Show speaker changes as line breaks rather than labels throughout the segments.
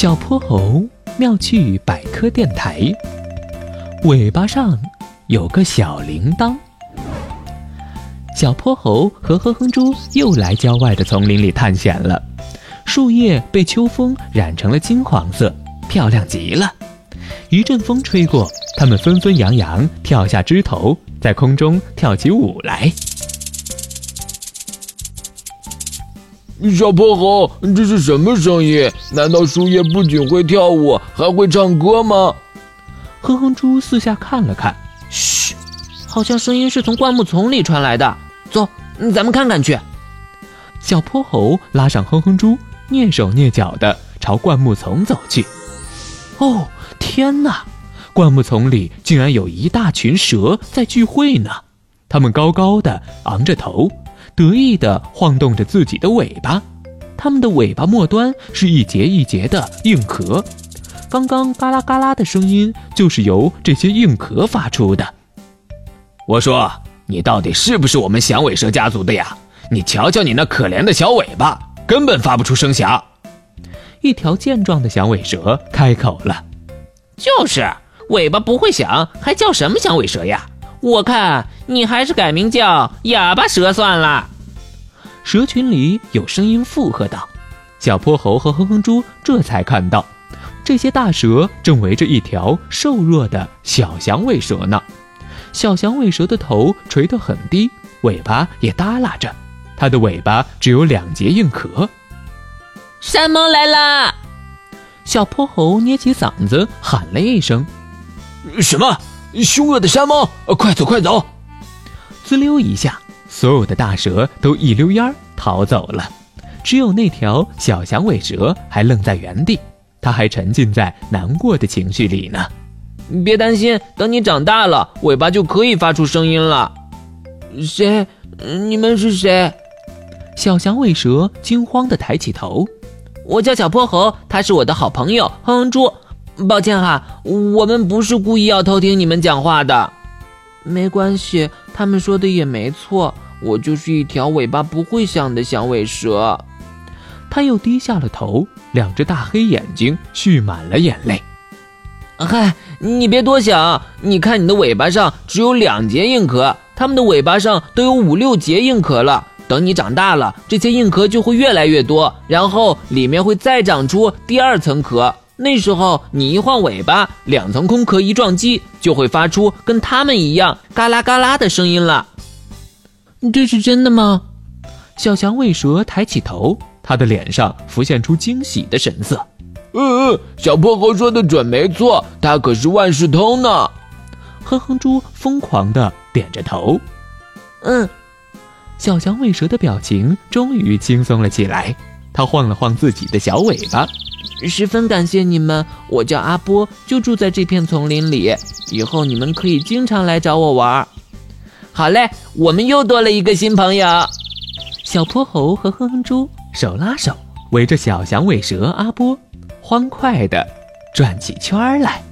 小泼猴妙趣百科电台，尾巴上有个小铃铛。小泼猴和哼哼猪又来郊外的丛林里探险了。树叶被秋风染成了金黄色，漂亮极了。一阵风吹过，它们纷纷扬扬跳下枝头，在空中跳起舞来。
小泼猴，这是什么声音？难道树叶不仅会跳舞，还会唱歌吗？
哼哼猪四下看了看，
嘘，好像声音是从灌木丛里传来的。走，咱们看看去。
小泼猴拉上哼哼猪，蹑手蹑脚地朝灌木丛走去。哦，天哪！灌木丛里竟然有一大群蛇在聚会呢，它们高高的昂着头。得意地晃动着自己的尾巴，它们的尾巴末端是一节一节的硬壳，刚刚嘎啦嘎啦的声音就是由这些硬壳发出的。
我说，你到底是不是我们响尾蛇家族的呀？你瞧瞧你那可怜的小尾巴，根本发不出声响。
一条健壮的响尾蛇开口了：“
就是，尾巴不会响，还叫什么响尾蛇呀？”我看你还是改名叫哑巴蛇算了。
蛇群里有声音附和道：“小泼猴和哼哼猪这才看到，这些大蛇正围着一条瘦弱的小响尾蛇呢。小响尾蛇的头垂得很低，尾巴也耷拉着，它的尾巴只有两节硬壳。
山猫来啦！
小泼猴捏起嗓子喊了一声：“
什么？”凶恶的山猫，快走快走！
滋溜一下，所有的大蛇都一溜烟儿逃走了，只有那条小响尾蛇还愣在原地，它还沉浸在难过的情绪里呢。
别担心，等你长大了，尾巴就可以发出声音了。谁？你们是谁？
小响尾蛇惊慌地抬起头。
我叫小泼猴，他是我的好朋友哼哼猪。抱歉哈，我们不是故意要偷听你们讲话的。没关系，他们说的也没错，我就是一条尾巴不会响的响尾蛇。
他又低下了头，两只大黑眼睛蓄满了眼泪。
嗨，你别多想，你看你的尾巴上只有两节硬壳，它们的尾巴上都有五六节硬壳了。等你长大了，这些硬壳就会越来越多，然后里面会再长出第二层壳。那时候你一晃尾巴，两层空壳一撞击，就会发出跟它们一样嘎啦嘎啦的声音了。
这是真的吗？小响尾蛇抬起头，它的脸上浮现出惊喜的神色。
嗯嗯，小泼猴说的准没错，它可是万事通呢。
哼哼猪疯狂地点着头。
嗯，
小响尾蛇的表情终于轻松了起来，它晃了晃自己的小尾巴。
十分感谢你们，我叫阿波，就住在这片丛林里。以后你们可以经常来找我玩。好嘞，我们又多了一个新朋友。
小泼猴和哼哼猪手拉手，围着小响尾蛇阿波，欢快地转起圈来。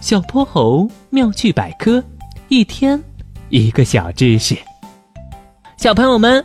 小泼猴妙趣百科，一天一个小知识。小朋友们。